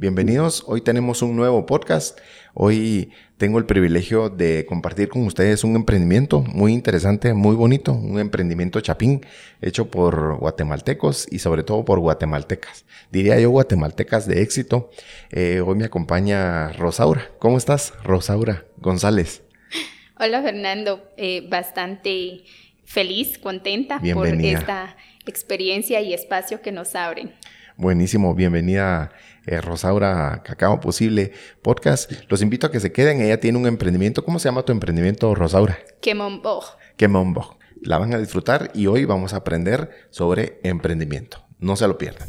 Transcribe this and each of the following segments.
Bienvenidos, hoy tenemos un nuevo podcast. Hoy tengo el privilegio de compartir con ustedes un emprendimiento muy interesante, muy bonito, un emprendimiento chapín hecho por guatemaltecos y sobre todo por guatemaltecas. Diría yo guatemaltecas de éxito. Eh, hoy me acompaña Rosaura. ¿Cómo estás, Rosaura González? Hola Fernando, eh, bastante feliz, contenta por esta experiencia y espacio que nos abren. Buenísimo, bienvenida eh, Rosaura Cacao Posible Podcast. Los invito a que se queden. Ella tiene un emprendimiento. ¿Cómo se llama tu emprendimiento, Rosaura? Quemonbog. Quemonbog. La van a disfrutar y hoy vamos a aprender sobre emprendimiento. No se lo pierdan.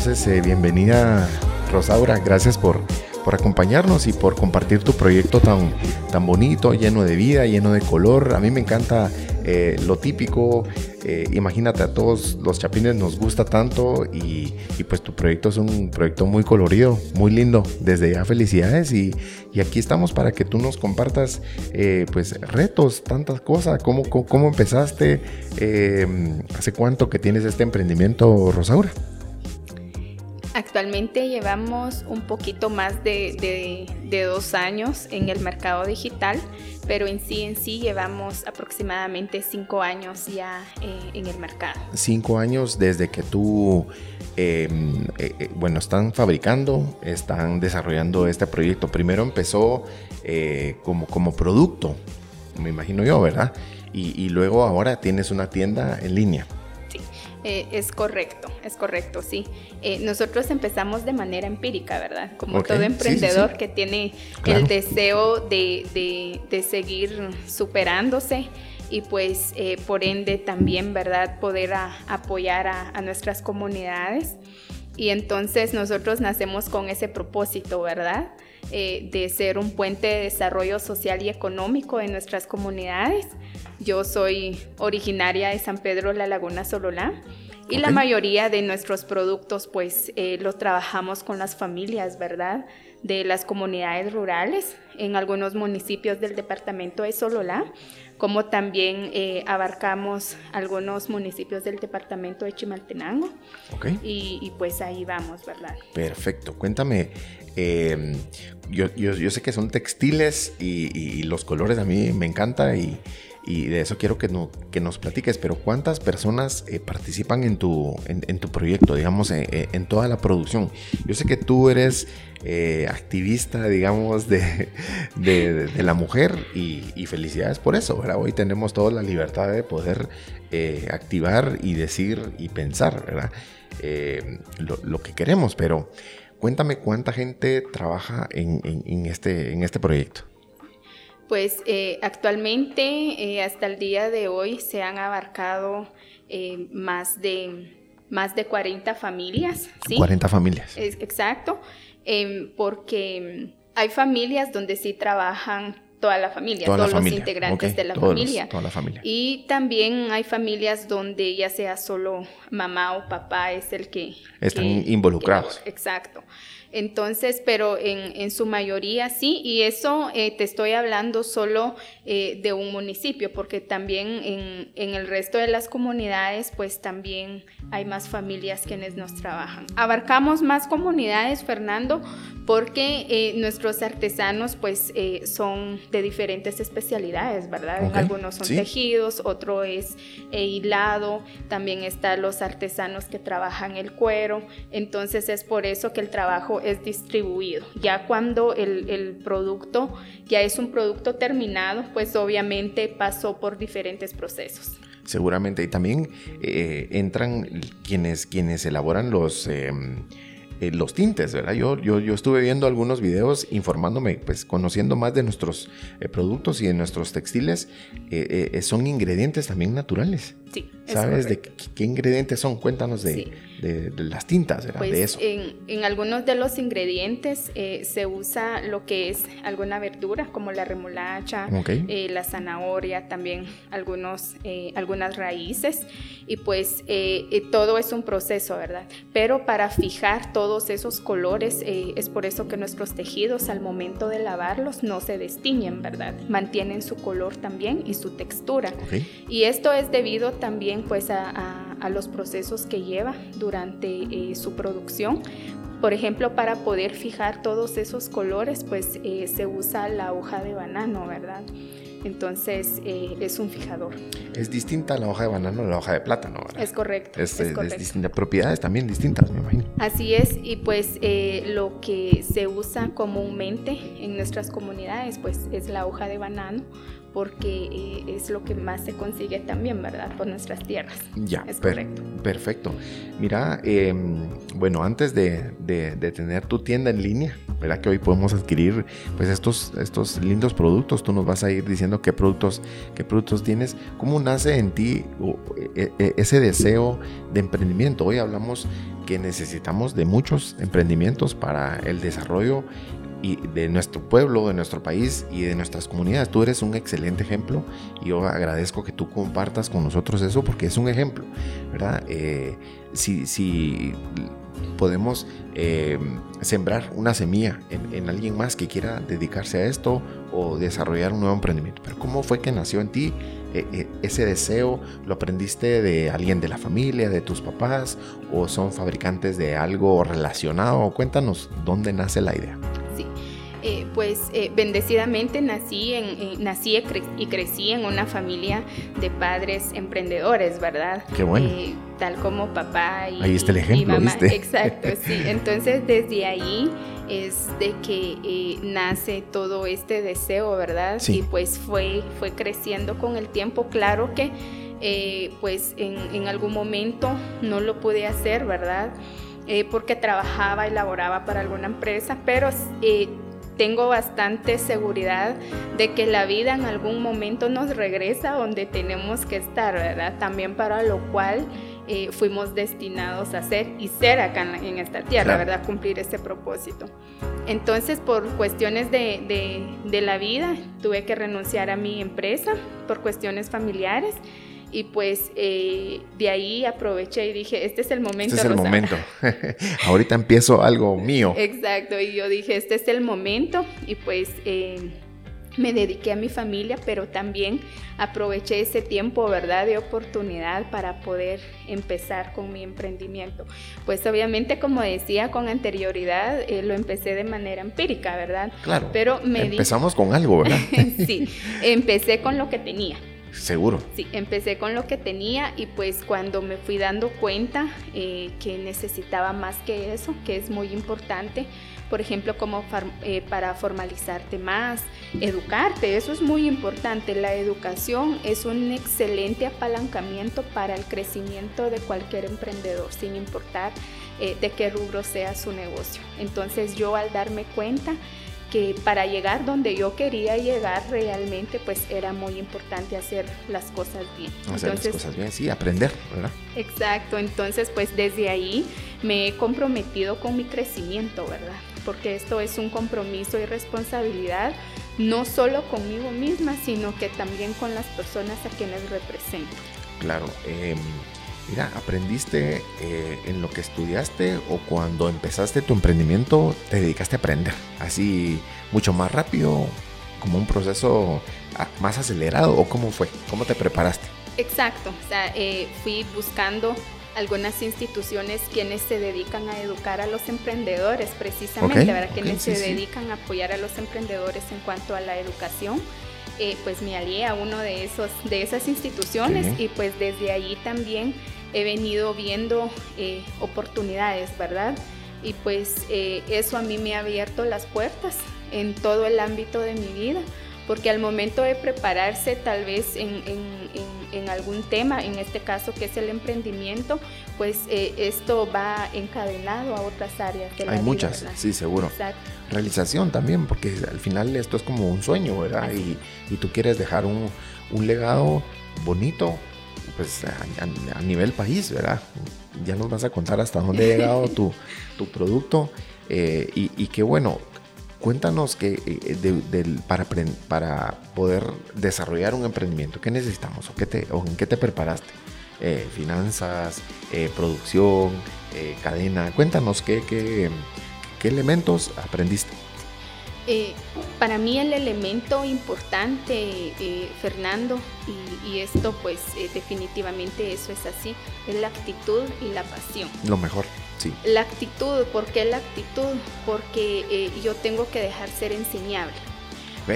entonces eh, bienvenida Rosaura, gracias por, por acompañarnos y por compartir tu proyecto tan, tan bonito, lleno de vida, lleno de color. A mí me encanta eh, lo típico, eh, imagínate a todos los chapines nos gusta tanto y, pues tu proyecto es un proyecto muy colorido, muy lindo. Desde ya felicidades y, aquí estamos para que tú nos compartas pues retos, tantas cosas, cómo, cómo, empezaste, hace cuánto que tienes este emprendimiento, Rosaura. Actualmente llevamos un poquito más de, dos años en el mercado digital, pero en sí en sí llevamos aproximadamente cinco años ya eh, en el mercado. Cinco años desde que tú, em, eh, eh, bueno, están fabricando, están desarrollando este proyecto. Primero empezó como, como producto, me imagino yo, ¿verdad? y luego ahora tienes una tienda en línea. Eh, es correcto, es correcto, sí. Eh, nosotros empezamos de manera empírica, ¿verdad? Como todo emprendedor que tiene el deseo de, seguir superándose y pues eh, por ende también, ¿verdad? Poder apoyar a, nuestras comunidades. Y entonces nosotros nacemos con ese propósito, ¿verdad? de ser un puente de desarrollo social y económico en nuestras comunidades. Yo soy originaria de San Pedro La Laguna Sololá y la mayoría de nuestros productos pues eh, los trabajamos con las familias, ¿verdad? De las comunidades rurales en algunos municipios del departamento de Sololá, como también eh, abarcamos algunos municipios del departamento de Chimaltenango. Okay. Y, pues ahí vamos, ¿verdad? Perfecto. Cuéntame, em, yo, yo, sé que son textiles y, y, los colores a mí me encanta y, y de eso quiero que, no, que nos platiques, pero ¿cuántas personas eh, participan en tu, en, tu proyecto, digamos, en, toda la producción? Yo sé que tú eres eh, activista, digamos, de, de, la mujer y, felicidades por eso, ¿verdad? Hoy tenemos toda la libertad de poder eh, activar y decir y pensar, ¿verdad? Lo, que queremos, pero cuéntame cuánta gente trabaja en, este, en este proyecto. Pues eh, actualmente, eh, hasta el día de hoy, se han abarcado eh, más, de, más de 40 familias. ¿sí? 40 familias. exacto, em, porque hay familias donde sí trabajan toda la familia, todos los integrantes de la familia. toda la familia. Y también hay familias donde ya sea solo mamá o papá es el que... Están involucrados. exacto. Entonces, pero en, su mayoría sí, y eso eh, te estoy hablando solo eh, de un municipio, porque también en, en, el resto de las comunidades, pues también hay más familias quienes nos trabajan. Abarcamos más comunidades, Fernando, porque eh, nuestros artesanos pues eh, son de diferentes especialidades, ¿verdad? Algunos son tejidos, otro es eh, hilado, también están los artesanos que trabajan el cuero, entonces es por eso que el trabajo es distribuido. Ya cuando el, el producto ya es un producto terminado, pues obviamente pasó por diferentes procesos seguramente. Y también entran quienes, quienes elaboran los, em, eh, los tintes, ¿verdad? Yo, yo, yo, estuve viendo algunos videos informándome, pues conociendo más de nuestros eh, productos y de nuestros textiles, eh, son ingredientes también naturales. Sí. ¿Sabes de qué, ingredientes son? Cuéntanos de, las tintas. Pues de eso. En, algunos de los ingredientes se usa lo que es alguna verdura, como la remolacha, la zanahoria, también algunos, algunas raíces. Y pues todo es un proceso, ¿verdad? Pero para fijar todo todos esos colores. Eh, es por eso que nuestros tejidos al momento de lavarlos no se destiñen, ¿verdad? Mantienen su color también y su textura. Y esto es debido también pues a, los procesos que lleva durante eh, su producción. Por ejemplo, para poder fijar todos esos colores, pues eh, se usa la hoja de banano, ¿verdad? Entonces eh, es un fijador. Es distinta la hoja de banano a la hoja de plátano, ¿verdad? Es correcto. Es, distinta. Propiedades también distintas, me imagino. Así es, y pues eh, lo que se usa comúnmente en nuestras comunidades, pues es la hoja de banano porque eh, es lo que más se consigue también, ¿verdad? Por nuestras tierras. Ya, es correcto. Perfecto. Mira, em, bueno, antes de, tener tu tienda en línea, ¿verdad? Que hoy podemos adquirir pues estos, estos lindos productos. Tú nos vas a ir diciendo qué productos, qué productos tienes. ¿Cómo nace en ti e, e, ese deseo de emprendimiento? Hoy hablamos que necesitamos de muchos emprendimientos para el desarrollo y de nuestro pueblo, de nuestro país y de nuestras comunidades. Tú eres un excelente ejemplo y yo agradezco que tú compartas con nosotros eso porque es un ejemplo, ¿verdad? Eh, si, si, podemos eh, sembrar una semilla en, alguien más que quiera dedicarse a esto o desarrollar un nuevo emprendimiento. Pero ¿cómo fue que nació en ti eh, ese deseo? ¿Lo aprendiste de alguien de la familia, de tus papás o son fabricantes de algo relacionado? Cuéntanos dónde nace la idea. Eh, pues eh, bendecidamente nací, en, nací y crecí en una familia de padres emprendedores, ¿verdad? Qué bueno. Eh, tal como papá y, ahí está el ejemplo, mamá. Exacto, sí. Entonces desde ahí es de que nace todo este deseo, ¿verdad? Sí. Y pues fue, fue creciendo con el tiempo. Claro que pues en, en, algún momento no lo pude hacer, ¿verdad? porque trabajaba y laboraba para alguna empresa, pero tengo bastante seguridad de que la vida en algún momento nos regresa donde tenemos que estar, ¿verdad? También para lo cual eh, fuimos destinados a ser y ser acá en, esta tierra, ¿verdad? Cumplir ese propósito. Entonces, por cuestiones de, de, de la vida, tuve que renunciar a mi empresa por cuestiones familiares y pues eh, de ahí aproveché y dije, este es el momento. Este es el momento. Ahorita empiezo algo mío. Exacto, y yo dije, este es el momento y pues eh, me dediqué a mi familia, pero también aproveché ese tiempo, ¿verdad?, de oportunidad para poder empezar con mi emprendimiento. Pues obviamente, como decía con anterioridad, eh, lo empecé de manera empírica, ¿verdad? Claro. Pero me Empezamos con algo, ¿verdad? sí, empecé con lo que tenía. Seguro. Sí, empecé con lo que tenía y pues cuando me fui dando cuenta eh, que necesitaba más que eso, que es muy importante, por ejemplo, como eh, para formalizarte más, educarte, eso es muy importante. La educación es un excelente apalancamiento para el crecimiento de cualquier emprendedor, sin importar eh, de qué rubro sea su negocio. Entonces yo al darme cuenta que para llegar donde yo quería llegar realmente pues era muy importante hacer las cosas bien. Hacer las cosas bien, sí, aprender, ¿verdad? Exacto, entonces pues desde ahí me he comprometido con mi crecimiento, ¿verdad? Porque esto es un compromiso y responsabilidad no solo conmigo misma, sino que también con las personas a quienes represento. Claro, eh, Mira, ¿aprendiste eh, en lo que estudiaste o cuando empezaste tu emprendimiento te dedicaste a aprender? Así mucho más rápido, como un proceso ah, más acelerado o cómo fue? ¿Cómo te preparaste? Exacto, o sea, eh, fui buscando algunas instituciones quienes se dedican a educar a los emprendedores precisamente, ¿verdad? quienes se dedican a apoyar a los emprendedores en cuanto a la educación. Eh, pues me alié a uno de esos de esas instituciones y pues desde allí también he venido viendo eh, oportunidades, ¿verdad? Y pues eh, eso a mí me ha abierto las puertas en todo el ámbito de mi vida, porque al momento de prepararse tal vez en, algún tema, en este caso que es el emprendimiento, pues eh, esto va encadenado a otras áreas de la Hay muchas, sí, seguro. Exacto. Realización también, porque al final esto es como un sueño, ¿verdad? Y, y, tú quieres dejar un, un legado bonito pues a, nivel país, ¿verdad? Ya nos vas a contar hasta dónde ha llegado tu, producto eh, y, qué bueno, cuéntanos que eh, para, para poder desarrollar un emprendimiento, ¿qué necesitamos o, qué te, en qué te preparaste? Eh, finanzas, producción, cadena, cuéntanos qué, qué, qué elementos aprendiste. Eh, para mí el elemento importante, eh, Fernando, y, esto pues eh, definitivamente eso es así, es la actitud y la pasión. Lo mejor, sí. La actitud, ¿por qué la actitud? Porque yo tengo que dejar ser enseñable.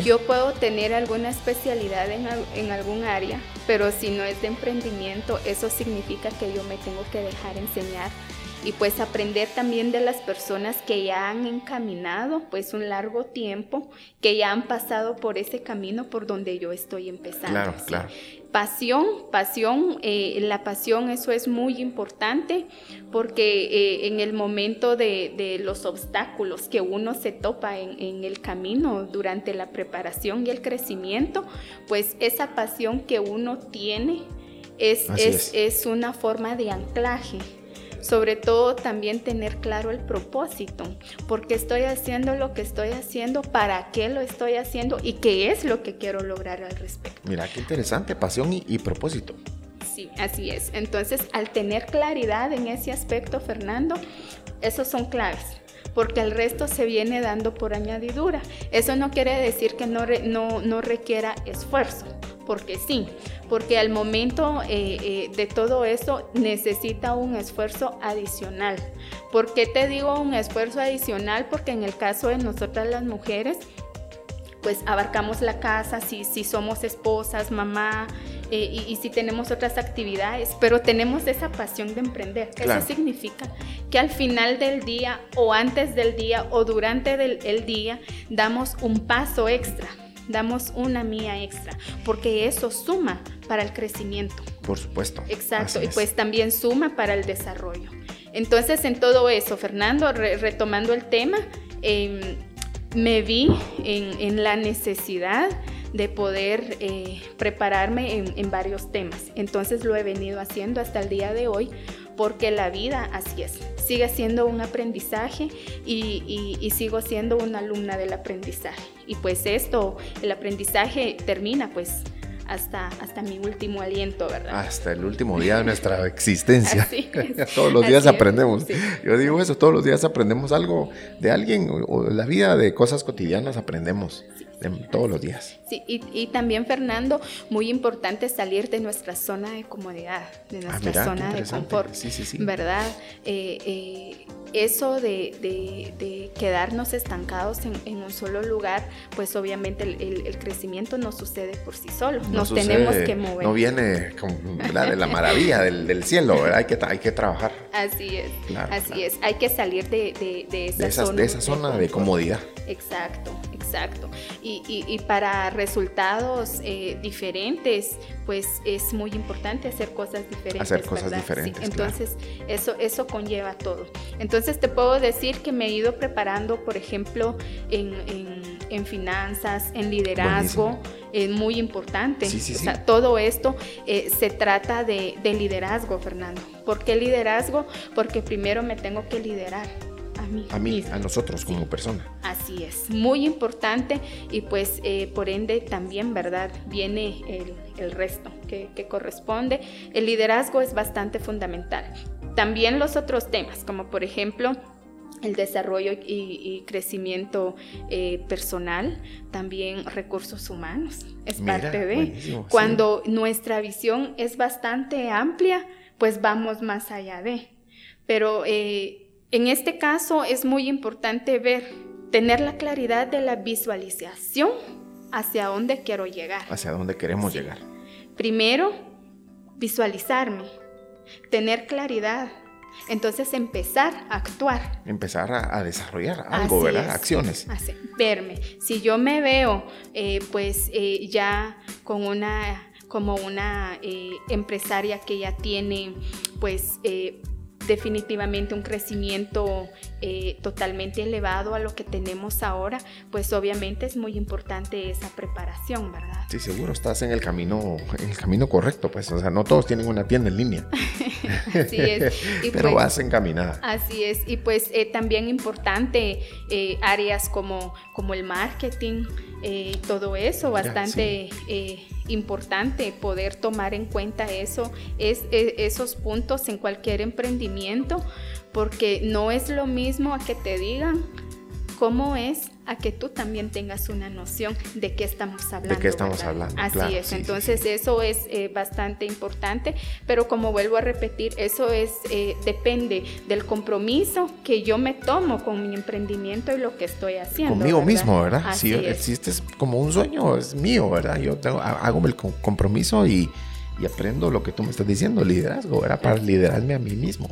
Yo puedo tener alguna especialidad en, en, algún área, pero si no es de emprendimiento, eso significa que yo me tengo que dejar enseñar y pues aprender también de las personas que ya han encaminado pues un largo tiempo, que ya han pasado por ese camino por donde yo estoy empezando. Claro, claro. Pasión, pasión, eh, la pasión eso es muy importante porque eh, en el momento de, los obstáculos que uno se topa en, el camino durante la preparación y el crecimiento, pues esa pasión que uno tiene es, es, es una forma de anclaje sobre todo también tener claro el propósito, porque estoy haciendo lo que estoy haciendo, para qué lo estoy haciendo y qué es lo que quiero lograr al respecto. Mira, qué interesante, pasión y, propósito. Sí, así es. Entonces, al tener claridad en ese aspecto, Fernando, esos son claves porque el resto se viene dando por añadidura. Eso no quiere decir que no, no, no requiera esfuerzo, porque sí, porque al momento eh, eh, de todo eso necesita un esfuerzo adicional. ¿Por qué te digo un esfuerzo adicional? Porque en el caso de nosotras las mujeres, pues abarcamos la casa, si, si somos esposas, mamá, eh, y, si tenemos otras actividades, pero tenemos esa pasión de emprender. Eso significa que al final del día o antes del día o durante el día damos un paso extra damos una mía extra, porque eso suma para el crecimiento. Por supuesto. Exacto, y pues también suma para el desarrollo. Entonces, en todo eso, Fernando, retomando el tema, em, me vi en, la necesidad de poder eh, prepararme en, en varios temas. Entonces lo he venido haciendo hasta el día de hoy porque la vida así es, sigue siendo un aprendizaje y, sigo siendo una alumna del aprendizaje. Y pues esto, el aprendizaje termina pues hasta, hasta mi último aliento, ¿verdad? Hasta el último día de nuestra existencia. todos los días aprendemos. Yo digo eso, todos los días aprendemos algo de alguien o, la vida de cosas cotidianas aprendemos todos los días. Sí, y, también Fernando, muy importante salir de nuestra zona de comodidad, de ah, nuestra zona de confort, sí, sí, sí. ¿verdad? Eh, eh, eso de, quedarnos estancados en, un solo lugar, pues obviamente el, crecimiento no sucede por sí solo, nos tenemos que mover. No viene de la maravilla del, cielo, ¿verdad? Hay que, hay que trabajar. Así es, así es, hay que salir de, esa, zona. De esa zona de comodidad. Exacto, exacto. Y, para resultados eh, diferentes, pues es muy importante hacer cosas diferentes. Hacer cosas diferentes. entonces, eso, eso conlleva todo. Entonces, te puedo decir que me he ido preparando, por ejemplo, en, finanzas, en liderazgo, es muy importante. Sí, sí, o sea, todo esto eh, se trata de, de liderazgo, Fernando. ¿Por qué liderazgo? Porque primero me tengo que liderar a mí. A nosotros como persona. Así es, muy importante y pues eh, por ende también, ¿verdad? Viene el, resto que, corresponde. El liderazgo es bastante fundamental. También los otros temas, como por ejemplo el desarrollo y, crecimiento eh, personal, también recursos humanos, es parte de. Cuando nuestra visión es bastante amplia, pues vamos más allá de. Pero eh, en este caso es muy importante ver, tener la claridad de la visualización hacia dónde quiero llegar. Hacia dónde queremos llegar. Primero, visualizarme, tener claridad. Entonces empezar a actuar. Empezar a, desarrollar algo, ¿verdad? Acciones. verme. Si yo me veo eh, pues eh, ya con una como una eh, empresaria que ya tiene pues definitivamente un crecimiento eh, totalmente elevado a lo que tenemos ahora, pues obviamente es muy importante esa preparación, ¿verdad? Sí, seguro estás en el camino, en el camino correcto, pues, o sea, no todos tienen una tienda en línea. así es. Pero pues, vas encaminada. Así es, y pues eh, también importante eh, áreas como, como el marketing, y todo eso, bastante importante poder tomar en cuenta eso, es, e, esos puntos en cualquier emprendimiento, porque no es lo mismo a que te digan cómo es a que tú también tengas una noción de qué estamos hablando. De qué estamos hablando. Así es, entonces eso es eh, bastante importante, pero como vuelvo a repetir, eso es eh, depende del compromiso que yo me tomo con mi emprendimiento y lo que estoy haciendo. Conmigo mismo, ¿verdad? si existes como un sueño, es mío, ¿verdad? Yo tengo, hago el compromiso y, aprendo lo que tú me estás diciendo, liderazgo, ¿verdad? Para liderarme a mí mismo.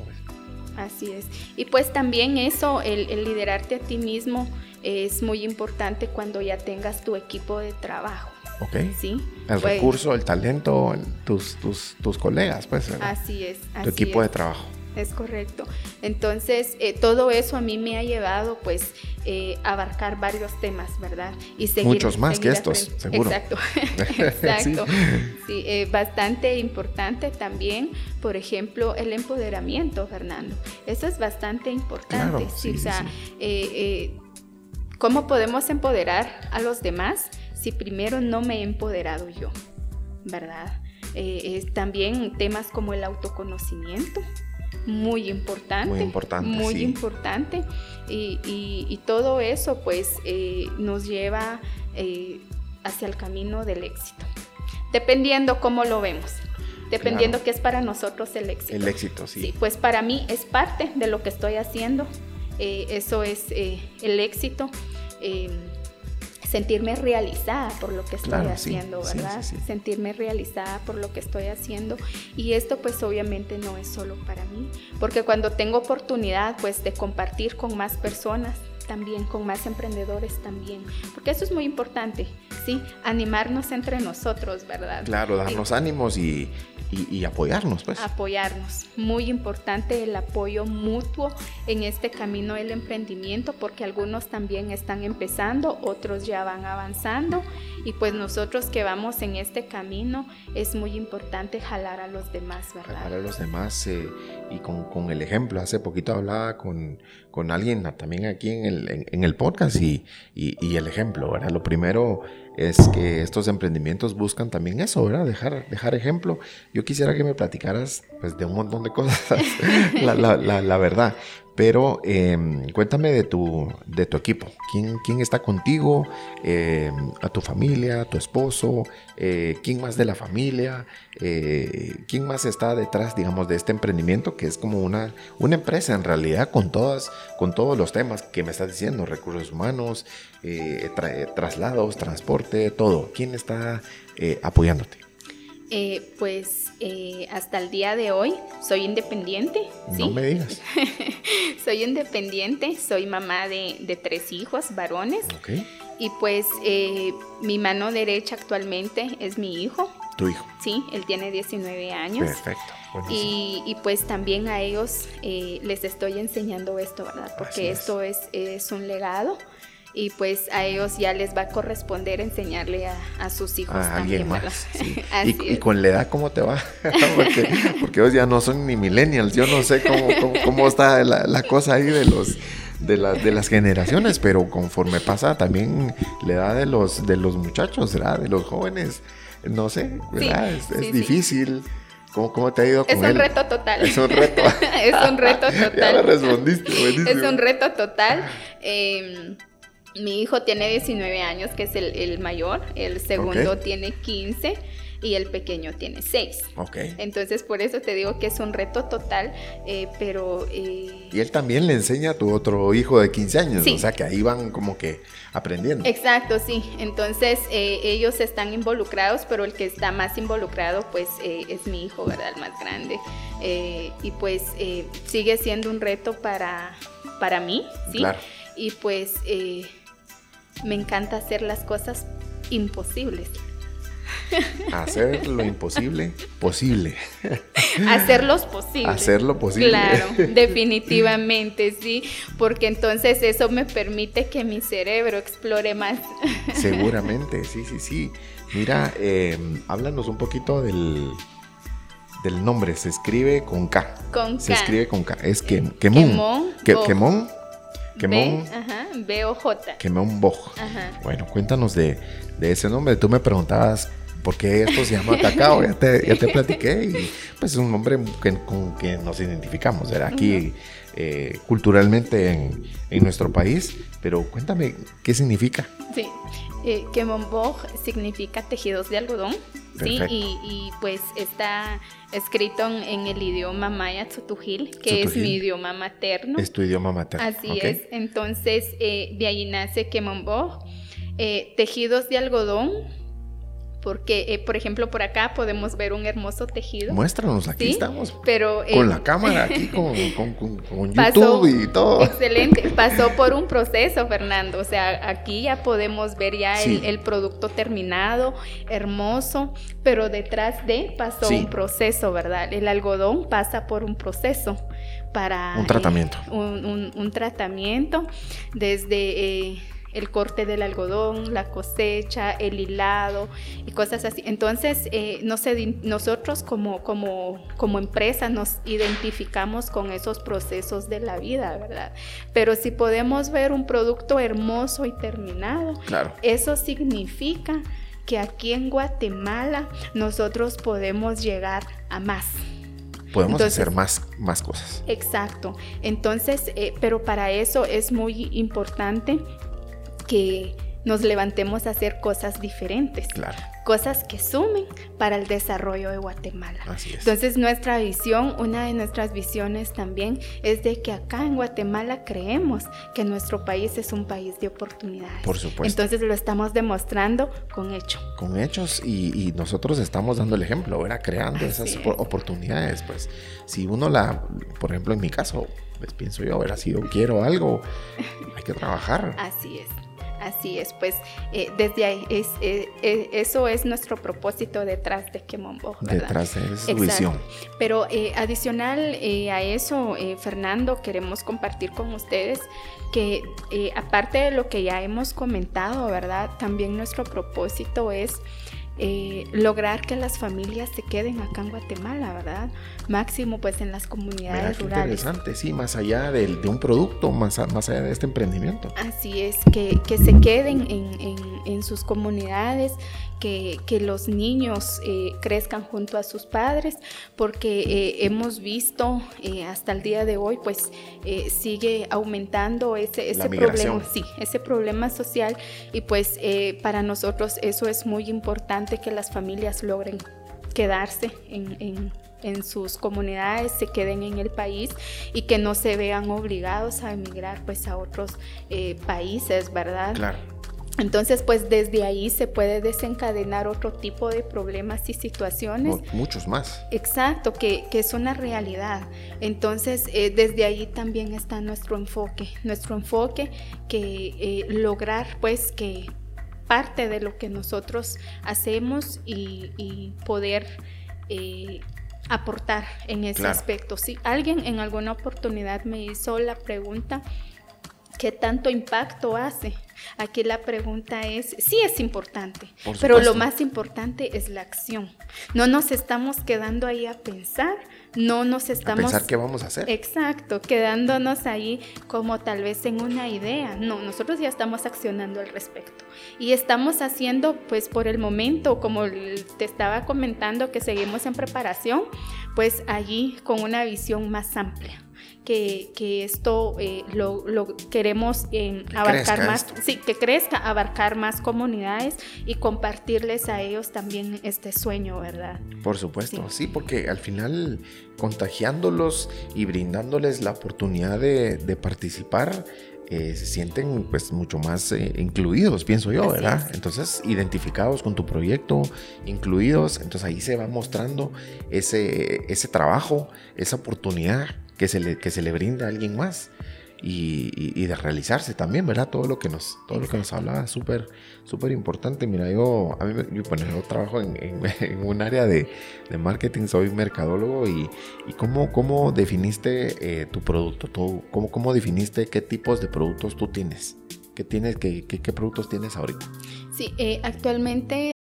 Así es. Y pues también eso, el, liderarte a ti mismo es muy importante cuando ya tengas tu equipo de trabajo. Ok. Sí. El pues recurso, el talento, tus, tus, tus colegas, pues. Así es. tu equipo de trabajo es correcto. Entonces, eh, todo eso a mí me ha llevado, pues, eh, a abarcar varios temas, ¿verdad? Y seguir, Muchos más que estos, seguro. Exacto, exacto. sí, eh, bastante importante también, por ejemplo, el empoderamiento, Fernando. Eso es bastante importante. sí, o sea, ¿cómo podemos empoderar a los demás si primero no me he empoderado yo? ¿Verdad? también temas como el autoconocimiento, muy importante. Muy importante. Muy importante. Y, todo eso pues eh, nos lleva eh, hacia el camino del éxito. Dependiendo cómo lo vemos. Dependiendo qué es para nosotros el éxito. El éxito, sí. sí. Pues para mí es parte de lo que estoy haciendo. Eh, eso es el éxito sentirme realizada por lo que estoy haciendo, ¿verdad? sentirme realizada por lo que estoy haciendo. Y esto pues obviamente no es solo para mí, porque cuando tengo oportunidad pues de compartir con más personas, también con más emprendedores también, porque eso es muy importante, ¿sí? Animarnos entre nosotros, ¿verdad? Claro, darnos ánimos y, y, apoyarnos, pues. Apoyarnos. Muy importante el apoyo mutuo en este camino del emprendimiento, porque algunos también están empezando, otros ya van avanzando, y pues nosotros que vamos en este camino es muy importante jalar a los demás, ¿verdad? Jalar a los demás eh, y con, con, el ejemplo. Hace poquito hablaba con, con alguien también aquí en el, en, el podcast y, y, el ejemplo, ¿verdad? Lo primero es que estos emprendimientos buscan también eso, ¿verdad? Dejar, dejar ejemplo. Yo quisiera que me platicaras pues, de un montón de cosas, la, la, la, verdad. Pero em, cuéntame de tu, de tu equipo. ¿Quién, quién está contigo? Em, ¿A tu familia? ¿A tu esposo? Eh, ¿Quién más de la familia? Eh, ¿Quién más está detrás, digamos, de este emprendimiento que es como una, una empresa en realidad con, todas, con todos los temas que me estás diciendo? Recursos humanos, eh, traslados, transporte, todo. ¿Quién está apoyándote? Pues eh, hasta el día de hoy soy independiente. No me digas. soy independiente, soy mamá de, tres hijos varones. Y pues eh, mi mano derecha actualmente es mi hijo. ¿Tu hijo? Sí, él tiene 19 años. Perfecto. Y, y, pues también a ellos eh, les estoy enseñando esto, ¿verdad? Porque esto es, es un legado y pues a ellos ya les va a corresponder enseñarle a, sus hijos a también, más. y, con la edad cómo te va? porque, porque, ellos ya no son ni millennials, yo no sé cómo, cómo, está la, cosa ahí de los de, de las generaciones, pero conforme pasa también la edad de los de los muchachos, ¿verdad? De los jóvenes, no sé, ¿verdad? es, difícil. ¿Cómo, ¿Cómo, te ha ido con Es un reto total. Es un reto. es un reto total. ya me respondiste, buenísimo. Es un reto total. Eh, mi hijo tiene 19 años, que es el, mayor, el segundo tiene 15 y el pequeño tiene 6. Ok. Entonces, por eso te digo que es un reto total, eh, pero... Eh, y él también le enseña a tu otro hijo de 15 años, o sea que ahí van como que aprendiendo. Exacto, sí. Entonces, eh, ellos están involucrados, pero el que está más involucrado, pues, es mi hijo, ¿verdad? El más grande. y pues sigue siendo un reto para, para mí, ¿sí? Claro. Y pues me encanta hacer las cosas imposibles. Hacer lo imposible posible. Hacerlos posibles. Hacerlo posible. Claro, definitivamente, sí, porque entonces eso me permite que mi cerebro explore más. Seguramente, sí, sí, sí. Mira, eh, háblanos un poquito del, del nombre. Se escribe con K. Con Se escribe con K. Es que, Quemón. Quemón. Quemón. B, o J. Quemón Boj. Bueno, cuéntanos de, ese nombre. Tú me preguntabas por qué esto se llama Atacao. ya, te, ya te platiqué. Y pues es un nombre con que nos identificamos. Era aquí eh, culturalmente en, en, nuestro país. Pero cuéntame, ¿qué significa? Sí. Eh, significa tejidos de algodón. Sí, y, pues está escrito en, el idioma maya Tzutujil, que es mi idioma materno. Es tu idioma materno. Así es. Entonces, eh, de ahí nace Kemomboj. Eh, tejidos de algodón porque, eh, por ejemplo, por acá podemos ver un hermoso tejido. Muéstranos, aquí estamos. Pero, con la cámara, aquí con, YouTube y todo. Excelente. Pasó por un proceso, Fernando. O sea, aquí ya podemos ver ya el, producto terminado, hermoso, pero detrás de pasó un proceso, ¿verdad? El algodón pasa por un proceso para... Un tratamiento. Eh, un, tratamiento desde... El corte del algodón, la cosecha, el hilado y cosas así. Entonces, eh, no sé, nosotros como, como, como empresa nos identificamos con esos procesos de la vida, ¿verdad? Pero si podemos ver un producto hermoso y terminado, claro. eso significa que aquí en Guatemala nosotros podemos llegar a más. Podemos hacer más, más cosas. Exacto. Entonces, eh, pero para eso es muy importante que nos levantemos a hacer cosas diferentes. Claro. Cosas que sumen para el desarrollo de Guatemala. Es. Entonces nuestra visión, una de nuestras visiones también es de que acá en Guatemala creemos que nuestro país es un país de oportunidades. Por supuesto. Entonces lo estamos demostrando con hechos. Con hechos y, nosotros estamos dando el ejemplo, creando esas oportunidades. Pues si uno la, por ejemplo en mi caso, pues pienso yo, a ver, si yo quiero algo, hay que trabajar. Así es. Así es, pues eh, desde ahí, es, eh, eh, eso es nuestro propósito detrás de Quemombo. Detrás de su visión. Pero adicional a eso, Fernando, queremos compartir con ustedes que aparte de lo que ya hemos comentado, ¿verdad? También nuestro propósito es eh, lograr que las familias se queden acá en Guatemala, ¿verdad? Máximo pues en las comunidades rurales. Interesante, sí, más allá de, de un producto, más, más allá de este emprendimiento. Así es, que, que se queden en, en, en sus comunidades, que, que, los niños eh, crezcan junto a sus padres, porque eh, hemos visto eh, hasta el día de hoy, pues sigue aumentando ese, ese problema, sí, ese problema social y pues para nosotros eso es muy importante que las familias logren quedarse en, en, en, sus comunidades, se queden en el país y que no se vean obligados a emigrar pues a otros eh, países, ¿verdad? Claro. Entonces, pues desde ahí se puede desencadenar otro tipo de problemas y situaciones. Muchos más. Exacto, que, que es una realidad. Entonces, eh, desde ahí también está nuestro enfoque. Nuestro enfoque que eh, lograr pues que parte de lo que nosotros hacemos y, y poder eh, aportar en ese claro. aspecto. Si alguien en alguna oportunidad me hizo la pregunta, ¿qué tanto impacto hace? Aquí la pregunta es, sí es importante, pero lo más importante es la acción. No nos estamos quedando ahí a pensar, no nos estamos... A pensar qué vamos a hacer. Exacto, quedándonos ahí como tal vez en una idea. No, nosotros ya estamos accionando al respecto. Y estamos haciendo, pues por el momento, como te estaba comentando, que seguimos en preparación, pues allí con una visión más amplia que, que esto eh, lo, lo, queremos eh, abarcar más, esto. sí, que crezca, abarcar más comunidades y compartirles a ellos también este sueño, ¿verdad? Por supuesto, sí, sí porque al final contagiándolos y brindándoles la oportunidad de, de participar, eh, se sienten pues mucho más eh, incluidos, pienso yo, Así ¿verdad? Es. Entonces, identificados con tu proyecto, incluidos, entonces ahí se va mostrando ese, ese trabajo, esa oportunidad que se le, que se le brinda a alguien más. Y, y, y, de realizarse también, ¿verdad? Todo lo que nos, todo lo que nos hablaba, súper, súper importante. Mira, yo, a mí, yo, bueno, yo trabajo en, en, en un área de, de, marketing, soy mercadólogo y, y ¿cómo, cómo definiste eh, tu producto? ¿Tú, cómo, ¿Cómo definiste qué tipos de productos tú tienes? ¿Qué, tienes, qué, qué, qué productos tienes ahorita? Sí, eh, actualmente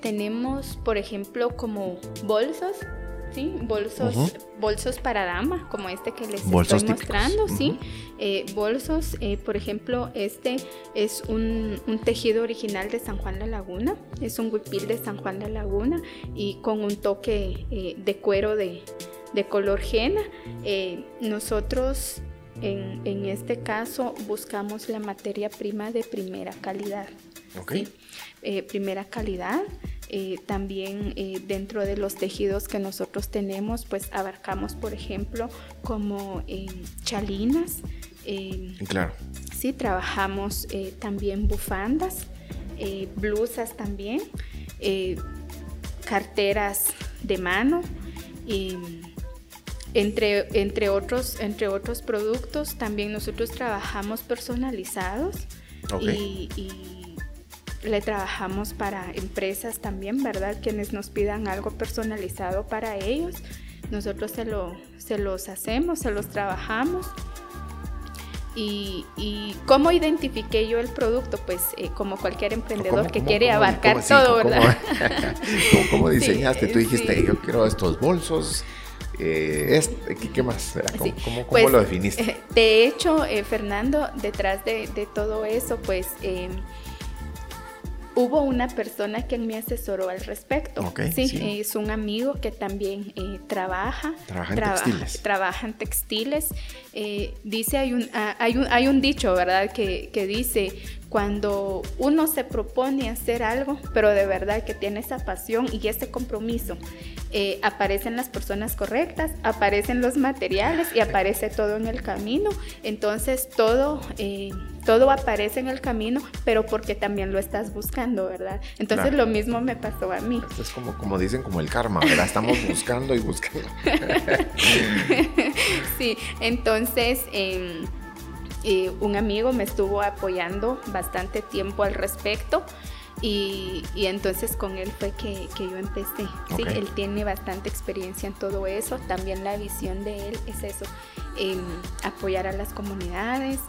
tenemos, por ejemplo, como bolsos, ¿sí? Bolsos, uh -huh. bolsos para dama, como este que les bolsos estoy mostrando, típicos. ¿sí? Uh -huh. eh, bolsos, eh, por ejemplo, este es un, un, tejido original de San Juan La Laguna, es un huipil de San Juan La Laguna y con un toque eh, de cuero de, de color henna. Eh, nosotros en, en, este caso buscamos la materia prima de primera calidad. Okay. ¿sí? Eh, primera calidad. Eh, también eh, dentro de los tejidos que nosotros tenemos, pues abarcamos, por ejemplo, como chalinas. claro. Sí, trabajamos también bufandas, blusas también, carteras de mano. Entre, entre, otros, entre otros productos, también nosotros trabajamos personalizados okay. y, y le trabajamos para empresas también, ¿verdad? Quienes nos pidan algo personalizado para ellos, nosotros se, lo, se los hacemos, se los trabajamos. Y, y, cómo identifiqué yo el producto, pues eh, como cualquier emprendedor ¿Cómo, que cómo, quiere cómo, abarcar todo, ¿verdad? ¿Cómo, diseñaste? Sí, Tú dijiste, sí. yo quiero estos bolsos. Eh, este, ¿qué, ¿qué, más? ¿Cómo, cómo pues, lo definiste? Eh, de hecho, eh, Fernando, detrás de, de, todo eso, pues hubo una persona que me asesoró al respecto. sí, es un amigo que también eh, trabaja. Trabaja en textiles. Trabaja en textiles. Eh, dice, hay un, ah, hay, un, hay un dicho, ¿verdad? Que, que dice, cuando uno se propone hacer algo, pero de verdad que tiene esa pasión y ese compromiso, eh, aparecen las personas correctas, aparecen los materiales y aparece todo en el camino. Entonces todo, eh, todo aparece en el camino, pero porque también lo estás buscando, ¿verdad? Entonces lo mismo me pasó a mí. es como, como dicen, como el karma, ¿verdad? Estamos buscando y buscando. sí, entonces... Em, un amigo me estuvo apoyando bastante tiempo al respecto. Y, entonces con él fue que, yo empecé. Sí, él tiene bastante experiencia en todo eso. También la visión de él es eso, apoyar a las comunidades,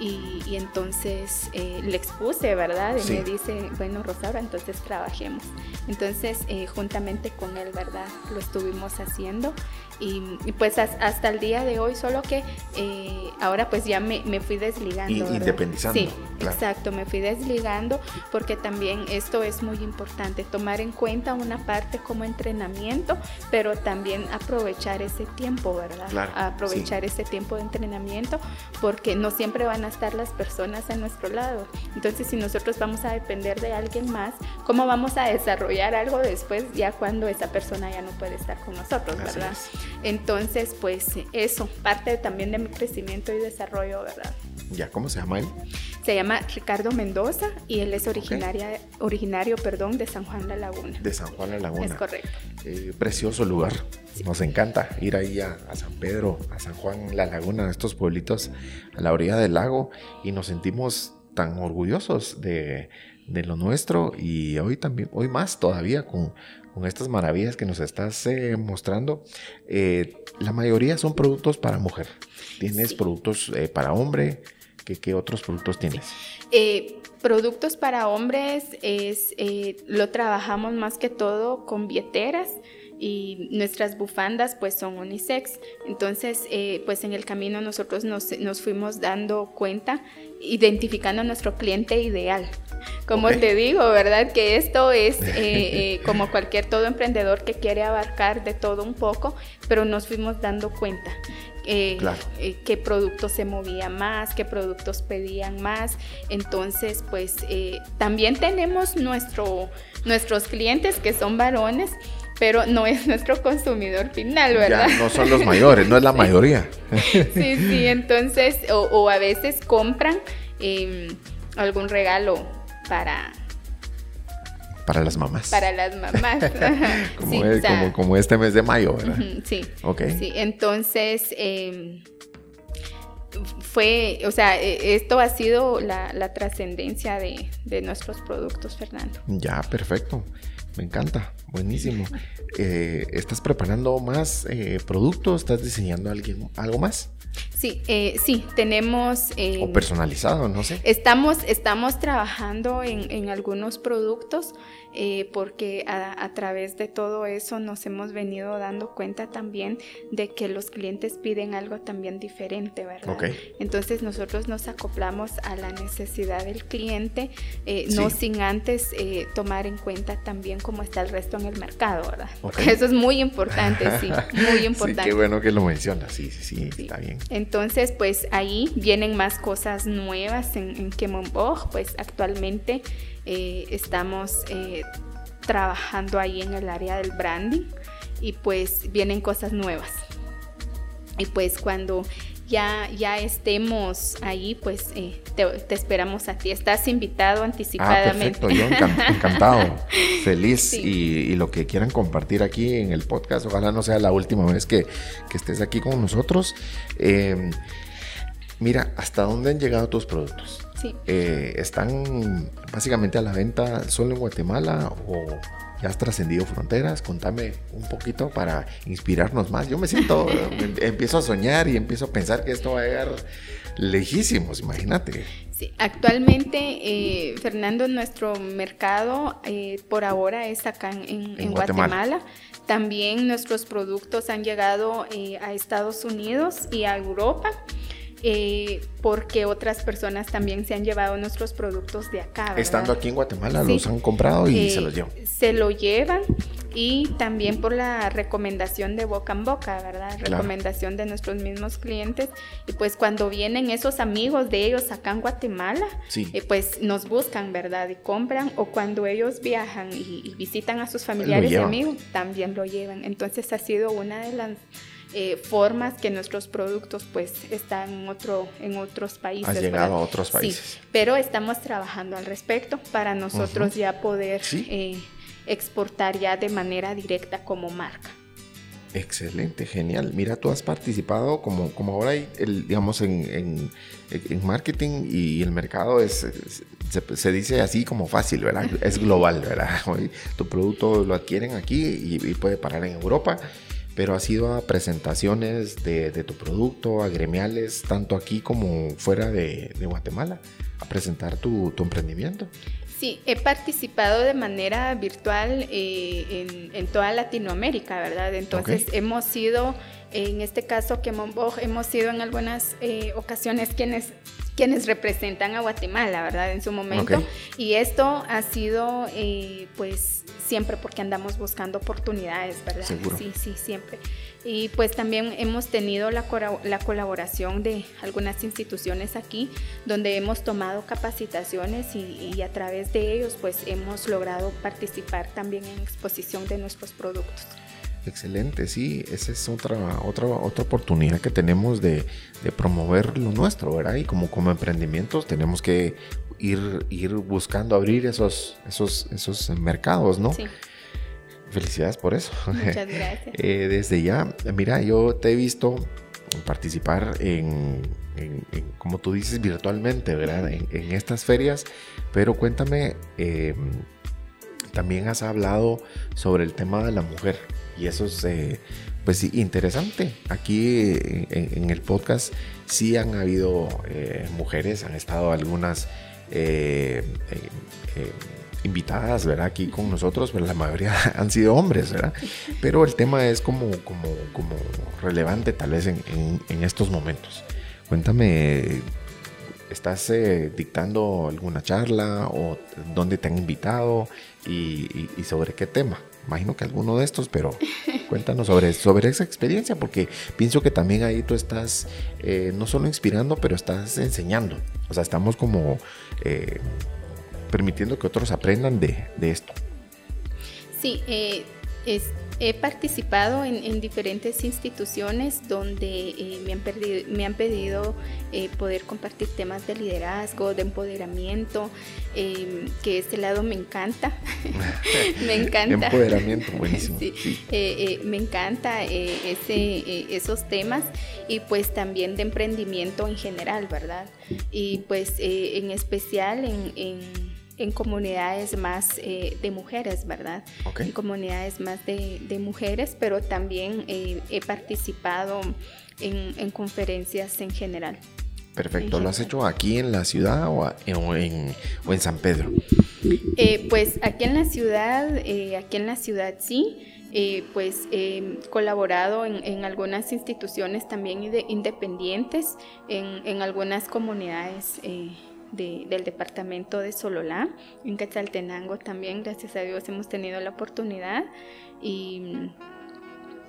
y, entonces eh, le expuse, ¿verdad? Y me dice, bueno, Rosaura, entonces trabajemos. Entonces, eh, juntamente con él, ¿verdad? Lo estuvimos haciendo. Y, pues hasta el día de hoy, solo que eh, ahora pues ya me, me fui desligando. Y, independizando. Sí, exacto, me fui desligando porque también esto es muy importante, tomar en cuenta una parte como entrenamiento, pero también aprovechar ese tiempo, ¿verdad? Claro, aprovechar ese tiempo de entrenamiento porque no siempre van a estar las personas a nuestro lado. Entonces, si nosotros vamos a depender de alguien más, ¿cómo vamos a desarrollar algo después ya cuando esa persona ya no puede estar con nosotros, verdad? Entonces, pues eso, parte también de mi crecimiento y desarrollo, ¿verdad? ¿Ya cómo se llama él? Se llama Ricardo Mendoza y él es originaria, originario perdón, de San Juan La Laguna. De San Juan La Laguna. Es correcto. Eh, precioso lugar. Nos encanta ir ahí a, San Pedro, a San Juan La Laguna, a estos pueblitos a la orilla del lago y nos sentimos tan orgullosos de, lo nuestro y hoy también, hoy más todavía con, con estas maravillas que nos estás eh, mostrando. Eh, la mayoría son productos para mujer. Tienes productos para hombre, ¿Qué, otros productos tienes? Eh, productos para hombres es, eh, lo trabajamos más que todo con billeteras y nuestras bufandas pues son unisex. Entonces eh, pues en el camino nosotros nos, nos, fuimos dando cuenta, identificando a nuestro cliente ideal. Como te digo, ¿verdad? Que esto es como cualquier todo emprendedor que quiere abarcar de todo un poco, pero nos fuimos dando cuenta. Eh, eh, qué productos se movía más, qué productos pedían más. Entonces, pues eh, también tenemos nuestro, nuestros clientes que son varones, pero no es nuestro consumidor final, ¿verdad? no son los mayores, no es la mayoría. sí, sí, entonces, o, a veces compran em, algún regalo para para las mamás. Para las mamás. como, este mes de mayo, ¿verdad? sí. Ok. Sí, entonces em, fue, o sea, e, esto ha sido la, trascendencia de, nuestros productos, Fernando. Ya, perfecto. Me encanta, buenísimo. Eh, ¿Estás preparando más eh, productos? ¿Estás diseñando alguien, algo más? Sí, eh, sí, tenemos... o personalizado, no sé. Estamos, estamos trabajando en, en algunos productos eh, porque a, través de todo eso nos hemos venido dando cuenta también de que los clientes piden algo también diferente, ¿verdad? Entonces nosotros nos acoplamos a la necesidad del cliente, eh, no sin antes eh, tomar en cuenta también cómo está el resto en el mercado, ¿verdad? Eso es muy importante, sí, muy importante. sí, qué bueno que lo mencionas, sí, sí, sí, está bien. Entonces, pues ahí vienen más cosas nuevas en, en pues actualmente eh, estamos eh, trabajando ahí en el área del branding y pues vienen cosas nuevas. Y pues cuando ya, ya estemos ahí, pues eh, te, esperamos a ti. Estás invitado anticipadamente. Ah, perfecto, yo encantado, feliz y, lo que quieran compartir aquí en el podcast, ojalá no sea la última vez que, que estés aquí con nosotros. mira, ¿hasta dónde han llegado tus productos? Eh, ¿Están básicamente a la venta solo en Guatemala o ya has trascendido fronteras? Contame un poquito para inspirarnos más. Yo me siento, em, empiezo a soñar y empiezo a pensar que esto va a llegar lejísimos, imagínate. Sí, actualmente, eh, Fernando, nuestro mercado eh, por ahora es acá en, Guatemala. También nuestros productos han llegado a Estados Unidos y a Europa. Eh, porque otras personas también se han llevado nuestros productos de acá. Estando aquí en Guatemala, los han comprado y se los llevan. Se lo llevan y también por la recomendación de boca en boca, ¿verdad? Recomendación de nuestros mismos clientes. Y pues cuando vienen esos amigos de ellos acá en Guatemala, eh, pues nos buscan, ¿verdad? Y compran. O cuando ellos viajan y, visitan a sus familiares y amigos, también lo llevan. Entonces ha sido una de las eh, formas que nuestros productos pues están en, otro, en otros países. Ha llegado a otros países. Sí, pero estamos trabajando al respecto para nosotros ya poder eh, exportar ya de manera directa como marca. Excelente, genial. Mira, tú has participado como, como ahora hay, el, digamos, en, en, marketing y el mercado es, se, dice así como fácil, ¿verdad? Es global, ¿verdad? tu producto lo adquieren aquí y, puede parar en Europa, pero has ido a presentaciones de, tu producto, a gremiales, tanto aquí como fuera de, Guatemala, a presentar tu, tu emprendimiento. Sí, he participado de manera virtual eh, en, toda Latinoamérica, ¿verdad? Entonces hemos sido, en este caso que hemos sido en algunas eh, ocasiones quienes quienes representan a Guatemala, ¿verdad? En su momento. Y esto ha sido, eh, pues, siempre porque andamos buscando oportunidades, ¿verdad? Sí, sí, siempre. Y pues también hemos tenido la, la colaboración de algunas instituciones aquí, donde hemos tomado capacitaciones y, y a través de ellos, pues, hemos logrado participar también en exposición de nuestros productos. Excelente, sí, esa es otra, otra, otra oportunidad que tenemos de, promover lo nuestro, ¿verdad? Y como, como emprendimientos tenemos que ir, ir buscando abrir esos, esos, esos mercados, ¿no? Sí. Felicidades por eso. Muchas gracias. Eh, desde ya, mira, yo te he visto participar en, como tú dices, virtualmente, ¿verdad? En, estas ferias, pero cuéntame, eh, también has hablado sobre el tema de la mujer y eso es eh, pues interesante. Aquí en, el podcast sí han habido eh, mujeres, han estado algunas eh, invitadas, ¿verdad? Aquí con nosotros, pero la mayoría han sido hombres, ¿verdad? Pero el tema es como, como, como relevante tal vez en, estos momentos. Cuéntame, ¿estás dictando alguna charla o dónde te han invitado y sobre qué tema? Imagino que alguno de estos, pero cuéntanos sobre, sobre esa experiencia, porque pienso que también ahí tú estás eh, no solo inspirando, pero estás enseñando. O sea, estamos como eh, permitiendo que otros aprendan de, de esto. Sí, eh, es, He participado en, diferentes instituciones donde eh, me, han me, han pedido eh, poder compartir temas de liderazgo, de empoderamiento, em, que este lado me encanta. me encanta. Empoderamiento, buenísimo. Eh, me encanta ese, esos temas y pues también de emprendimiento en general, ¿verdad? Y pues en especial en en comunidades más eh, de mujeres, ¿verdad? En comunidades más de, mujeres, pero también eh, he participado en, conferencias en general. Perfecto, ¿lo has hecho aquí en la ciudad o, en, San Pedro? Eh, pues aquí en la ciudad, aquí en la ciudad sí. pues he colaborado en, algunas instituciones también independientes, en, en algunas comunidades del departamento de Sololá. En Quetzaltenango también, gracias a Dios, hemos tenido la oportunidad y,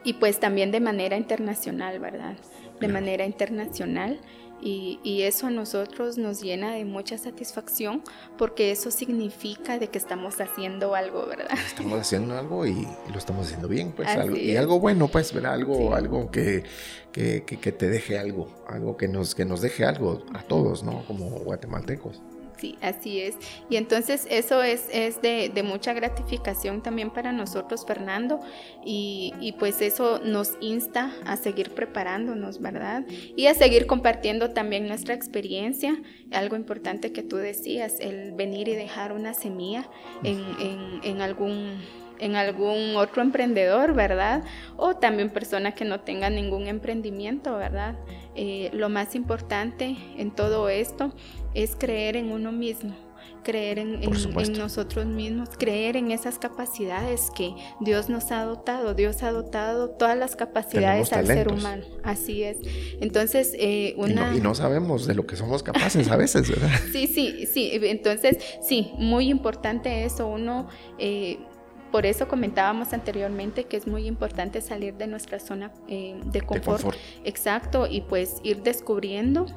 y pues también de manera internacional, ¿verdad? De manera internacional. Y, eso a nosotros nos llena de mucha satisfacción porque eso significa de que estamos haciendo algo, ¿verdad? Estamos haciendo algo y, lo estamos haciendo bien, pues algo, y algo bueno, pues, ¿verdad? Algo, algo que, que, que, te deje algo, algo que nos, que nos deje algo a todos, ¿no? Como guatemaltecos. Sí, así es. Y entonces eso es, es de, mucha gratificación también para nosotros, Fernando, y, pues eso nos insta a seguir preparándonos, ¿verdad? Y a seguir compartiendo también nuestra experiencia. Algo importante que tú decías, el venir y dejar una semilla en, en algún en algún otro emprendedor, ¿verdad? O también personas que no tengan ningún emprendimiento, ¿verdad? Eh, lo más importante en todo esto es creer en uno mismo, creer en, nosotros mismos, creer en esas capacidades que Dios nos ha dotado. Dios ha dotado todas las capacidades al ser humano. Así es. Entonces, eh, una... Y no, sabemos de lo que somos capaces a veces, ¿verdad? sí, sí, sí. Entonces, sí, muy importante eso. Uno... Eh, por eso comentábamos anteriormente que es muy importante salir de nuestra zona eh, de, confort. Exacto, y pues ir descubriendo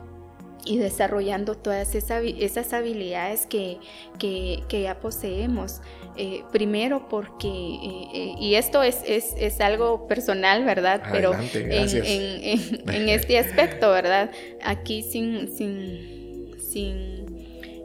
y desarrollando todas esas, habilidades que, ya poseemos. Eh, primero porque, eh, y esto es, es, algo personal, ¿verdad? Pero en, este aspecto, ¿verdad? Aquí sin, sin, sin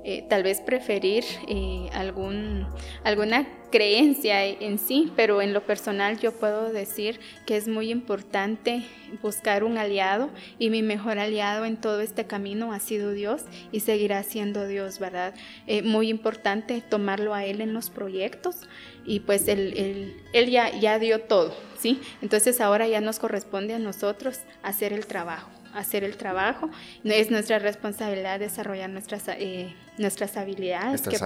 eh, tal vez preferir eh, algún, alguna creencia en sí, pero en lo personal yo puedo decir que es muy importante buscar un aliado y mi mejor aliado en todo este camino ha sido Dios y seguirá siendo Dios, ¿verdad? Eh, muy importante tomarlo a Él en los proyectos y pues Él, él, ya, ya dio todo, ¿sí? Entonces ahora ya nos corresponde a nosotros hacer el trabajo hacer el trabajo. Es nuestra responsabilidad desarrollar nuestras, eh, nuestras habilidades, que,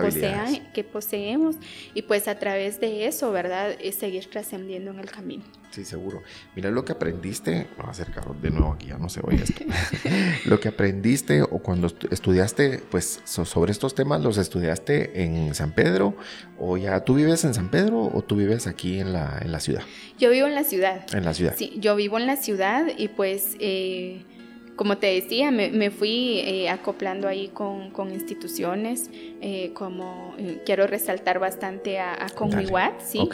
que poseemos y pues a través de eso, ¿verdad? Es seguir trascendiendo en el camino. Sí, seguro. Mira lo que aprendiste, voy a acercar de nuevo aquí, ya no se oye esto. lo que aprendiste o cuando estudiaste, pues sobre estos temas, ¿los estudiaste en San Pedro o ya tú vives en San Pedro o tú vives aquí en la, en la ciudad? Yo vivo en la ciudad. En la ciudad. Sí, yo vivo en la ciudad y pues... Eh, como te decía, me, fui eh, acoplando ahí con, instituciones, eh, como eh, quiero resaltar bastante a, a Conmiwat, sí,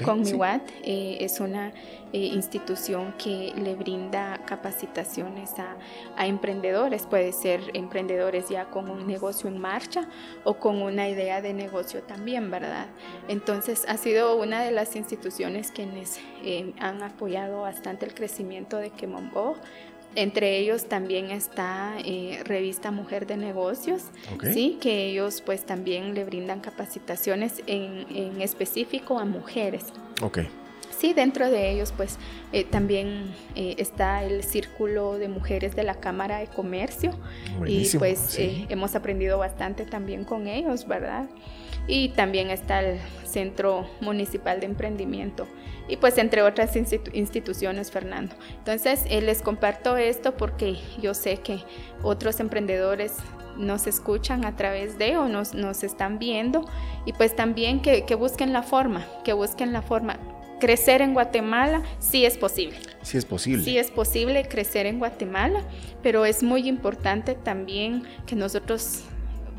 es una institución que le brinda capacitaciones a, emprendedores, puede ser emprendedores ya con un negocio en marcha o con una idea de negocio también, ¿verdad? Entonces ha sido una de las instituciones quienes han apoyado bastante el crecimiento de Quemombo entre ellos también está eh, Revista Mujer de Negocios, ¿sí? que ellos pues también le brindan capacitaciones en, específico a mujeres. Okay. Sí, dentro de ellos pues eh, también eh, está el Círculo de Mujeres de la Cámara de Comercio y pues hemos aprendido bastante también con ellos, ¿verdad? Y también está el Centro Municipal de Emprendimiento y pues entre otras instituciones, Fernando. Entonces, eh, les comparto esto porque yo sé que otros emprendedores nos escuchan a través de o nos, nos están viendo y pues también que, busquen la forma, que busquen la forma. Crecer en Guatemala sí es posible. Sí es posible. Sí es posible crecer en Guatemala, pero es muy importante también que nosotros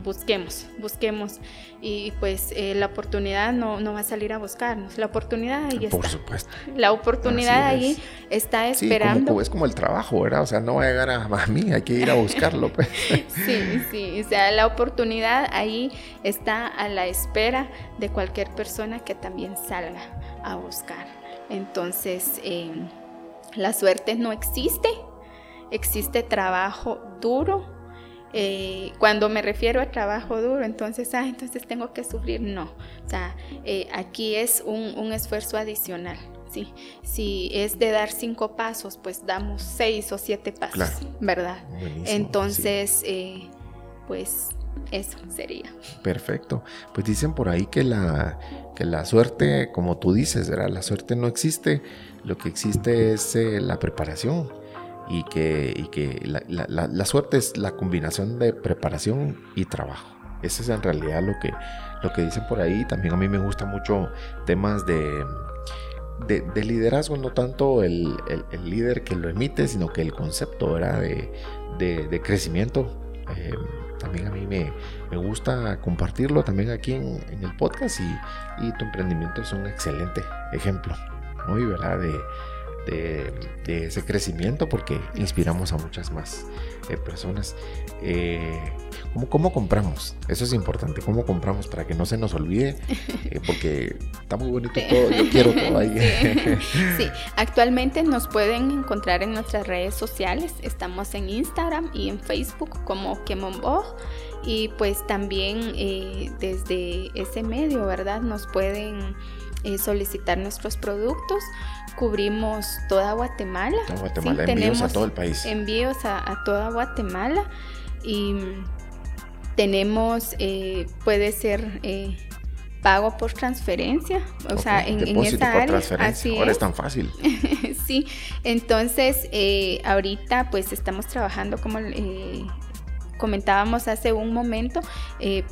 busquemos, busquemos. Y pues eh, la oportunidad no, no, va a salir a buscarnos, la oportunidad ahí está. Por supuesto. La oportunidad ahí está esperando. Sí, como, es como el trabajo, ¿verdad? O sea, no va a llegar a, mí, hay que ir a buscarlo. Pues. sí, sí, o sea, la oportunidad ahí está a la espera de cualquier persona que también salga a buscar. Entonces, em, la suerte no existe, existe trabajo duro eh, cuando me refiero a trabajo duro, entonces, ah, entonces tengo que sufrir, no. O sea, eh, aquí es un, esfuerzo adicional. ¿sí? Si es de dar cinco pasos, pues damos seis o siete pasos, ¿verdad? entonces, eh, pues eso sería. Perfecto. Pues dicen por ahí que la, que la suerte, como tú dices, ¿verdad? la suerte no existe, lo que existe es la preparación y que, que la, suerte es la combinación de preparación y trabajo. Ese es en realidad lo que, lo que dicen por ahí. También a mí me gusta mucho temas de, de, liderazgo, no tanto el, líder que lo emite, sino que el concepto era de, de, crecimiento. Eh, también a mí me, gusta compartirlo también aquí en, el podcast y, y, tu emprendimiento es un excelente ejemplo, ¿no? Y, ¿verdad? De, de, ese crecimiento porque inspiramos a muchas más eh, personas. Eh, ¿cómo, compramos? Eso es importante, ¿cómo compramos para que no se nos olvide? Eh, porque está muy bonito todo, yo quiero todo ahí. Sí. actualmente nos pueden encontrar en nuestras redes sociales, estamos en Instagram y en Facebook como Kemonbo y pues también desde ese medio, ¿verdad? Nos pueden solicitar nuestros productos cubrimos toda Guatemala. Toda Guatemala, envíos a todo el país. Envíos a, toda Guatemala y Tenemos, eh, puede ser eh, pago por transferencia, o sea, en, esa área. Así Ahora es. tan fácil. sí, entonces eh, ahorita pues estamos trabajando como comentábamos hace un momento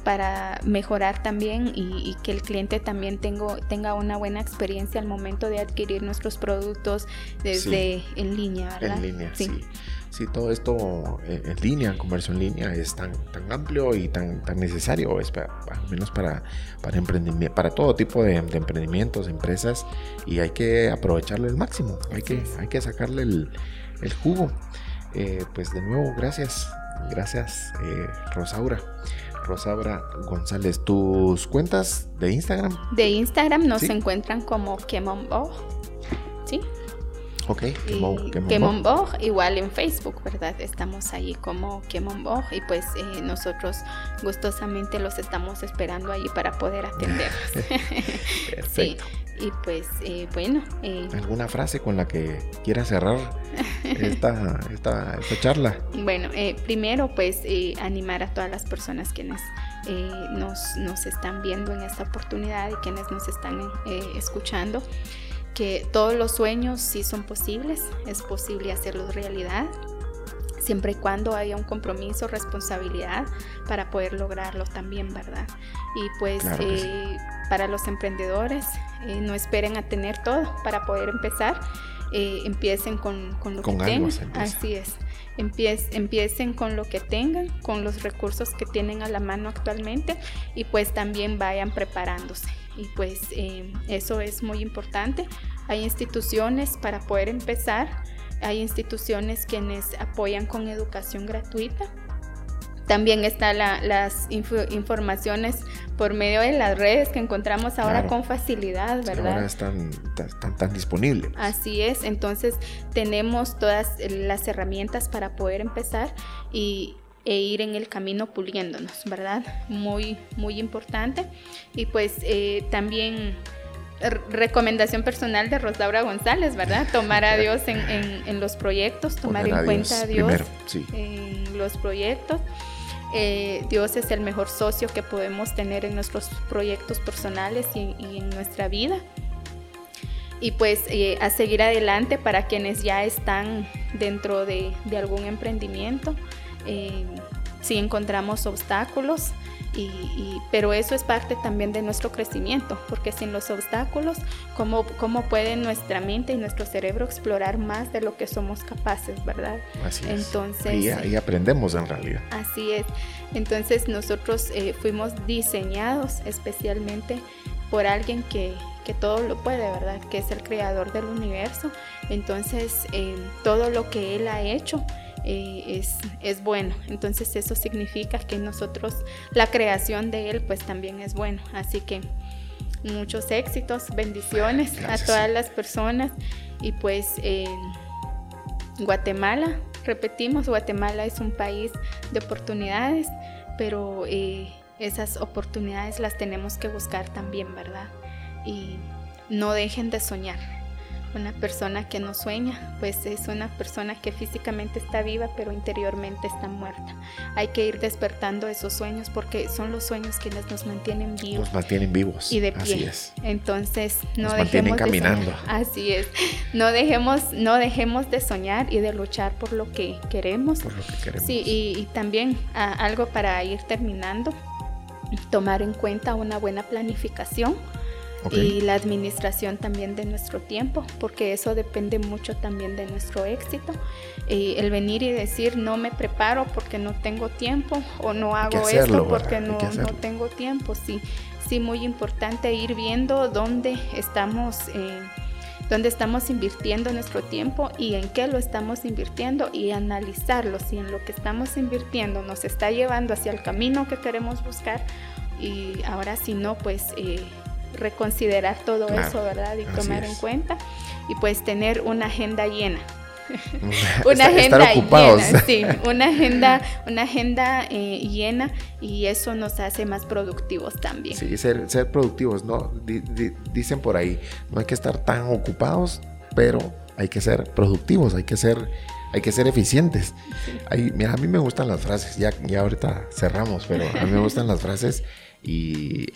para mejorar también y, que el cliente también tengo, tenga una buena experiencia al momento de adquirir nuestros productos desde en línea, ¿verdad? En línea, sí. si todo esto eh, en línea, comercio en línea, es tan, tan amplio y tan, tan necesario, es al menos para, para, emprendimiento, para todo tipo de, emprendimientos, empresas, y hay que aprovecharlo al máximo, hay que, hay que sacarle el, el jugo. Eh, pues de nuevo, gracias, gracias eh, Rosaura. Rosaura González, tus cuentas de Instagram. De Instagram nos encuentran como Kemombo. ¿Sí? Ok, Kemonbog, igual en Facebook, ¿verdad? Estamos ahí como Kemonbog y pues eh, nosotros gustosamente los estamos esperando ahí para poder atenderlos. Perfecto. Y pues eh, bueno. Eh, ¿Alguna frase con la que quiera cerrar esta, esta, charla? Bueno, primero pues animar a todas las personas quienes nos, nos están viendo en esta oportunidad y quienes nos están escuchando que todos los sueños sí son posibles, es posible hacerlos realidad, siempre y cuando haya un compromiso, responsabilidad para poder lograrlo también, ¿verdad? Y pues eh, para los emprendedores, eh, no esperen a tener todo para poder empezar, eh, empiecen con, con lo que tengan. Así es. empiecen con lo que tengan, con los recursos que tienen a la mano actualmente y pues también vayan preparándose y pues eh, eso es muy importante. Hay instituciones para poder empezar, hay instituciones quienes apoyan con educación gratuita. También están las informaciones por medio de las redes que encontramos ahora con facilidad, ¿verdad? ahora están, tan disponibles. Así es, entonces tenemos todas las herramientas para poder empezar y e ir en el camino puliéndonos, ¿verdad? Muy, muy importante. Y pues eh, también recomendación personal de Rosaura González, ¿verdad? Tomar a Dios en, los proyectos, tomar en cuenta a Dios en los proyectos. Eh, Dios es el mejor socio que podemos tener en nuestros proyectos personales y, en nuestra vida. Y pues eh, a seguir adelante para quienes ya están dentro de, algún emprendimiento. Eh, si encontramos obstáculos, y, pero eso es parte también de nuestro crecimiento, porque sin los obstáculos, ¿cómo, ¿cómo puede nuestra mente y nuestro cerebro explorar más de lo que somos capaces, verdad? Así es. Entonces, ahí, aprendemos en realidad. Así es. Entonces nosotros eh, fuimos diseñados especialmente por alguien que, que, todo lo puede, ¿verdad? Que es el creador del universo. Entonces, eh, todo lo que Él ha hecho, eh, es, es, bueno. Entonces eso significa que nosotros, la creación de Él, pues también es bueno. Así que muchos éxitos, bendiciones a todas las personas. Y pues Guatemala, repetimos, Guatemala es un país de oportunidades, pero eh, esas oportunidades las tenemos que buscar también, ¿verdad? Y no dejen de soñar una persona que no sueña, pues es una persona que físicamente está viva, pero interiormente está muerta. Hay que ir despertando esos sueños porque son los sueños quienes nos mantienen vivos. Nos mantienen vivos. Y de pie. Así es. Entonces, no nos dejemos caminando. De Así es. No dejemos, no dejemos de soñar y de luchar por lo que queremos. Por lo que queremos. Sí, y, también ah, algo para ir terminando, tomar en cuenta una buena planificación y la administración también de nuestro tiempo, porque eso depende mucho también de nuestro éxito. el venir y decir no me preparo porque no tengo tiempo o no hago esto porque no, no, tengo tiempo, sí, sí, muy importante ir viendo dónde estamos. Eh, dónde estamos invirtiendo nuestro tiempo y en qué lo estamos invirtiendo y analizarlo si en lo que estamos invirtiendo nos está llevando hacia el camino que queremos buscar y ahora si no pues eh, reconsiderar todo eso, ¿verdad? Y tomar en cuenta y pues tener una agenda llena. una agenda llena, sí, una agenda, una agenda eh, llena y eso nos hace más productivos también. Sí, ser, ser productivos, ¿no? dicen por ahí, no hay que estar tan ocupados, pero hay que ser productivos, hay que ser hay que ser eficientes. mira, a mí me gustan las frases, ya, ya ahorita cerramos, pero a mí me gustan las frases y,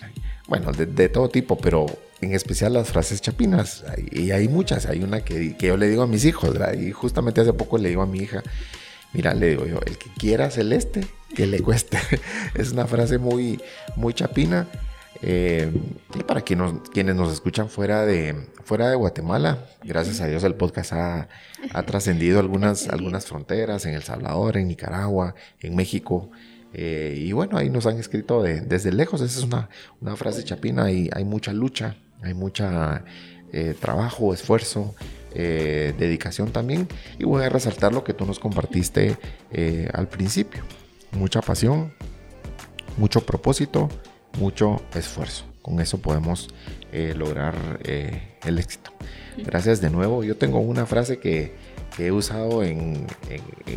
bueno, de, todo tipo, pero en especial las frases chapinas. Y hay muchas, hay una que, que yo le digo a mis hijos, y justamente hace poco le digo a mi hija, mira, le digo yo, el que quiera celeste, que le cueste. es una frase muy, muy chapina eh, para quienes nos escuchan fuera de, fuera de Guatemala, gracias a Dios el podcast ha, trascendido algunas, algunas fronteras en El Salvador, en Nicaragua, en México. Eh, y bueno, ahí nos han escrito desde lejos. Esa es una, una frase chapina y hay mucha lucha, hay mucha eh, trabajo, esfuerzo, dedicación también. Y voy a resaltar lo que tú nos compartiste al principio. Mucha pasión, mucho propósito mucho esfuerzo. Con eso podemos eh, lograr eh, el éxito. Gracias de nuevo. Yo tengo una frase que, he usado en,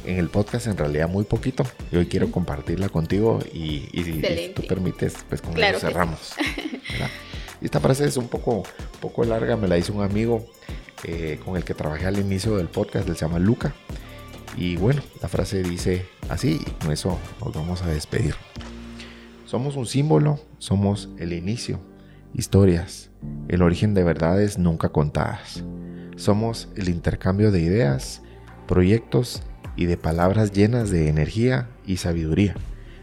el podcast en realidad muy poquito. Y hoy quiero compartirla contigo y, si tú permites, pues con eso cerramos. y esta frase es un poco, poco larga, me la hizo un amigo eh, con el que trabajé al inicio del podcast, él se llama Luca. Y bueno, la frase dice así, y con eso nos vamos a despedir. Somos un símbolo, somos el inicio, historias, el origen de verdades nunca contadas. Somos el intercambio de ideas, proyectos y de palabras llenas de energía y sabiduría,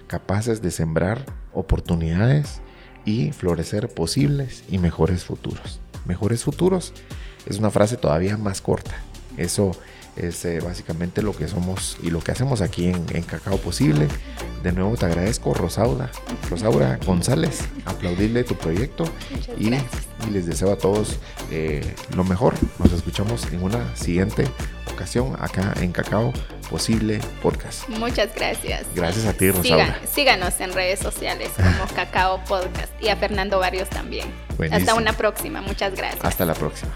capaces de sembrar oportunidades y florecer posibles y mejores futuros. Mejores futuros es una frase todavía más corta. Eso es eh, básicamente lo que somos y lo que hacemos aquí en, Cacao Posible. De nuevo te agradezco, Rosaura, Rosaura González, aplaudirle tu proyecto y, les deseo a todos eh, lo mejor. Nos escuchamos en una siguiente ocasión acá en Cacao Posible Podcast. Muchas gracias. Gracias a ti, Rosaura. síganos en redes sociales como Cacao Podcast y a Fernando Barrios también. Hasta una próxima. Muchas gracias. Hasta la próxima.